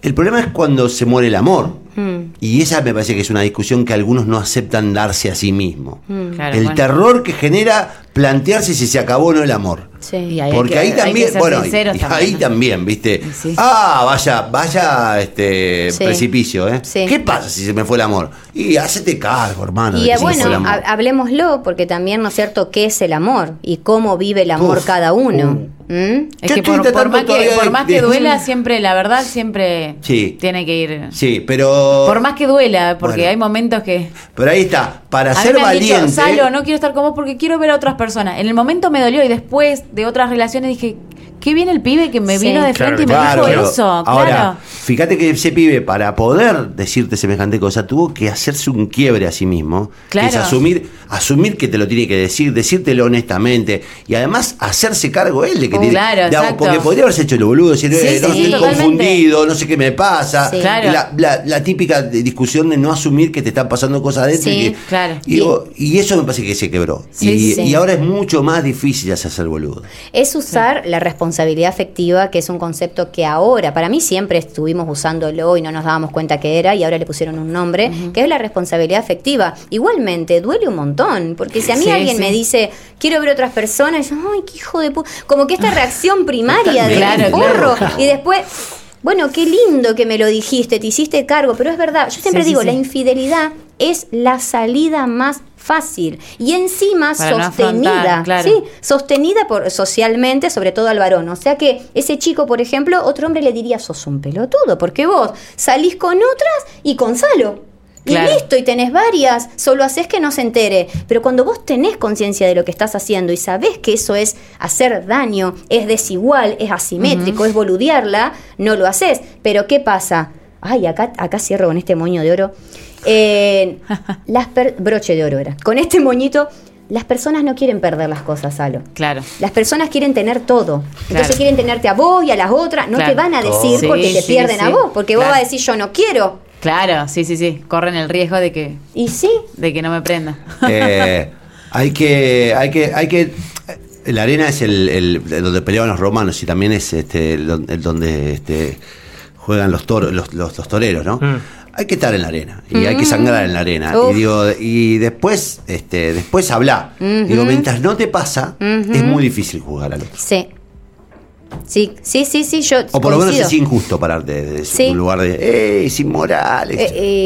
El problema es cuando se muere el amor. Mm. Y esa me parece que es una discusión que algunos no aceptan darse a sí mismo. Mm. Claro, el bueno. terror que genera plantearse si se acabó o no el amor. Sí. Y ahí hay Porque que- ahí también, bueno, y- también, ahí ¿no? también, ¿viste? Sí. Ah, vaya, vaya este Sí. precipicio, ¿eh? Sí. ¿Qué pasa si se me fue el amor? Y hacete cargo, hermano. Y bueno, hablemoslo, porque también, ¿no es cierto?, qué es el amor y cómo vive el amor Uf, cada uno. uh. ¿Mm? Es que por, por más que, por más que duela, siempre, la verdad, siempre Sí. tiene que ir. Sí, pero. Por más que duela, porque Bueno. hay momentos que. Pero ahí está, para A mí ser me han dicho, valiente. Salo, no quiero estar con vos porque quiero ver a otras personas. En el momento me dolió y después de otras relaciones dije, qué bien el pibe que me Sí. vino de Claro, frente y me Claro, dijo pero eso. Ahora, claro. fíjate que ese pibe, para poder decirte semejante cosa, tuvo que hacerse un quiebre a sí mismo. Claro. Que es asumir, asumir que te lo tiene que decir, decírtelo honestamente. Y además hacerse cargo él de que Oh, tiene. claro, exacto. porque podría haberse hecho el boludo, decir, Sí, "Eh, no, sí, estoy confundido, no sé qué me pasa. Sí. Claro. La, la- la típica de- discusión de no asumir que te están pasando cosas adentro. Sí, y, que- claro. y digo, y eso me parece que se quebró. Sí, y, sí. y ahora es mucho más difícil hacerse el boludo. Es usar la responsabilidad afectiva, que es un concepto que ahora, para mí siempre estuvimos usándolo y no nos dábamos cuenta que era, y ahora le pusieron un nombre, que es la responsabilidad afectiva. Igualmente, duele un montón, porque si a mí Sí, alguien sí. me dice, quiero ver otras personas, yo, ay, qué hijo de puta. Como que esta reacción primaria de Claro, porro, claro. y después. Bueno, qué lindo que me lo dijiste, te hiciste cargo, pero es verdad, yo siempre Sí, sí, digo, sí. la infidelidad es la salida más fácil y encima Para no sostenida, afrontar, claro. ¿sí? sostenida por socialmente, sobre todo al varón. O sea que ese chico, por ejemplo, otro hombre le diría, sos un pelotudo, porque vos salís con otras y con Salo. Y Claro. listo, y tenés varias, solo haces que no se entere. Pero cuando vos tenés conciencia de lo que estás haciendo y sabés que eso es hacer daño, es desigual, es asimétrico, es boludearla, no lo haces. Pero ¿qué pasa? Ay, acá, acá cierro con este moño de oro. Eh, las per- broche de oro era. Con este moñito, las personas no quieren perder las cosas, Salo. Claro. Las personas quieren tener todo. Entonces Claro. quieren tenerte a vos y a las otras. No Claro. te van a decir Sí, porque te sí, pierden a vos. Porque vos vas a decir yo no quiero. Claro, sí, sí, sí. Corren el riesgo de que, Y sí, de que no me prenda. Eh, hay que, hay que, hay que. La arena es el, el- donde peleaban los romanos y también es este el don- el donde este, juegan los toros, los, los- los toreros, ¿no? Mm. Hay que estar en la arena y hay que sangrar en la arena. Uf. Y digo, y después, este, después habla. Digo, mientras no te pasa, es muy difícil jugar al otro. sí. Sí, sí, sí, sí, yo O por lo menos es injusto pararte de, de Sí. un lugar de, ¡eh, es inmoral! Eh,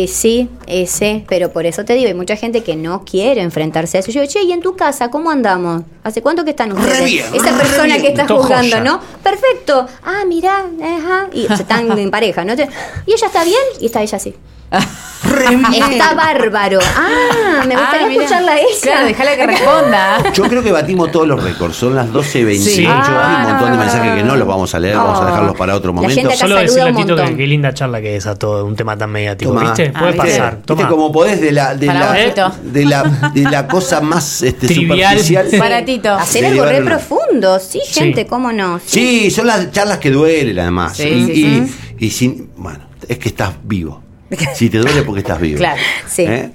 eh, sí, eh, sí, pero por eso te digo, hay mucha gente que no quiere enfrentarse a eso. Yo digo, che, ¿y en tu casa cómo andamos? ¿Hace cuánto que están ustedes? bien, Esa re persona bien. que estás juzgando. ¿no? Perfecto. Ah, mira, ajá. Y se están en pareja, ¿no? ¿Y ella está bien? Y está ella así. Está bárbaro. Ah, me gustaría Ah, mira. escucharla a ella. Claro, déjala que responda. Yo creo que batimos todos los récords. Son las 12.28. Sí. Hay un montón de Ah. mensajes que no los vamos a leer. Vamos a Oh. dejarlos para otro La momento. gente acá Solo decirle a un Tito que qué linda charla que es a todo un tema tan mediático. Toma. ¿Viste? Ah, Puede pasar. Viste Toma. como podés de la, de Para la, Tito. de la, de la cosa más este, Trivial. superficial. Baratito. Hacer De algo re profundo. Sí, Sí. gente, ¿cómo no? Sí, son las charlas que duelen además. Sí, y, sí, y- sí. y sin, bueno, es que estás vivo. Si te duele porque estás vivo. Claro. Sí. ¿Eh?